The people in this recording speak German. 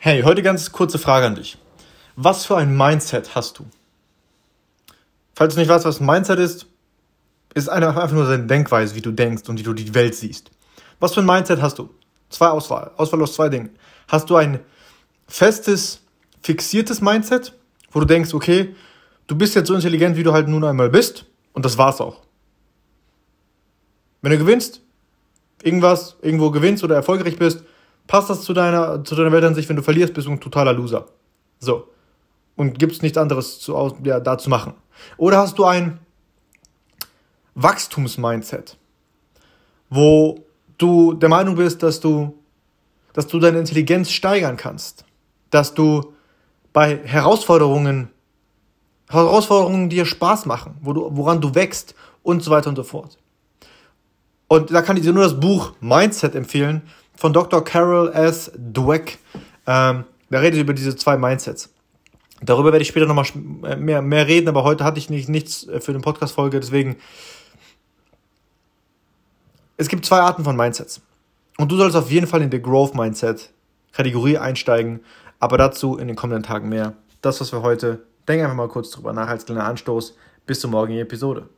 Hey, heute ganz kurze Frage an dich. Was für ein Mindset hast du? Falls du nicht weißt, was ein Mindset ist, ist einfach nur deine Denkweise, wie du denkst und wie du die Welt siehst. Was für ein Mindset hast du? Zwei Auswahl, Auswahl aus zwei Dingen. Hast du ein festes, fixiertes Mindset, wo du denkst, okay, du bist jetzt so intelligent, wie du halt nun einmal bist und das war's auch. Wenn du gewinnst, irgendwas, irgendwo gewinnst oder erfolgreich bist, passt das zu deiner, zu deiner Weltansicht, wenn du verlierst, bist du ein totaler Loser. So. Und gibt's nichts anderes zu, ja, da zu machen. Oder hast du ein Wachstumsmindset, wo du der Meinung bist, dass du, dass du deine Intelligenz steigern kannst, dass du bei Herausforderungen, Herausforderungen dir Spaß machen, wo du, woran du wächst und so weiter und so fort. Und da kann ich dir nur das Buch Mindset empfehlen von Dr. Carol S. Dweck. Ähm, der redet über diese zwei Mindsets. Darüber werde ich später nochmal äh, mehr, mehr reden, aber heute hatte ich nicht, nichts äh, für eine Podcast-Folge, deswegen. Es gibt zwei Arten von Mindsets. Und du sollst auf jeden Fall in die Growth Mindset Kategorie einsteigen, aber dazu in den kommenden Tagen mehr. Das, was wir heute, denk einfach mal kurz drüber nach als kleiner Anstoß. Bis zur morgigen Episode.